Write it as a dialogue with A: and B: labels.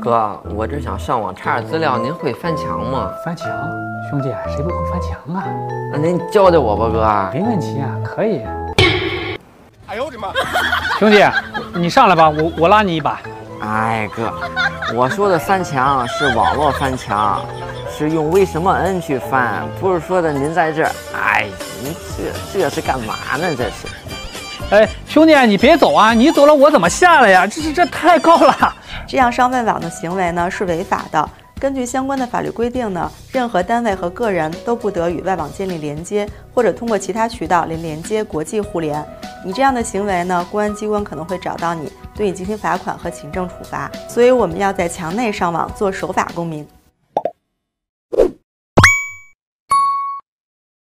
A: 哥，我这想上网查点资料，您会翻墙吗？
B: 翻墙，兄弟，谁不会翻墙啊？
A: 那您教教我吧，哥。
B: 没问题啊，可以。哎呦我的妈！兄弟，你上来吧，我我拉你一把。
A: 哎哥，我说的翻墙是网络翻墙，是用为什么 N 去翻，不是说的您在这儿。哎，您这这是干嘛呢？这是。
B: 哎，兄弟，你别走啊！你走了我怎么下来呀？这这这太高了。
C: 这样上外网的行为呢是违法的。根据相关的法律规定呢，任何单位和个人都不得与外网建立连接，或者通过其他渠道连连接国际互联。你这样的行为呢，公安机关可能会找到你，对你进行罚款和行政处罚。所以我们要在墙内上网，做守法公民。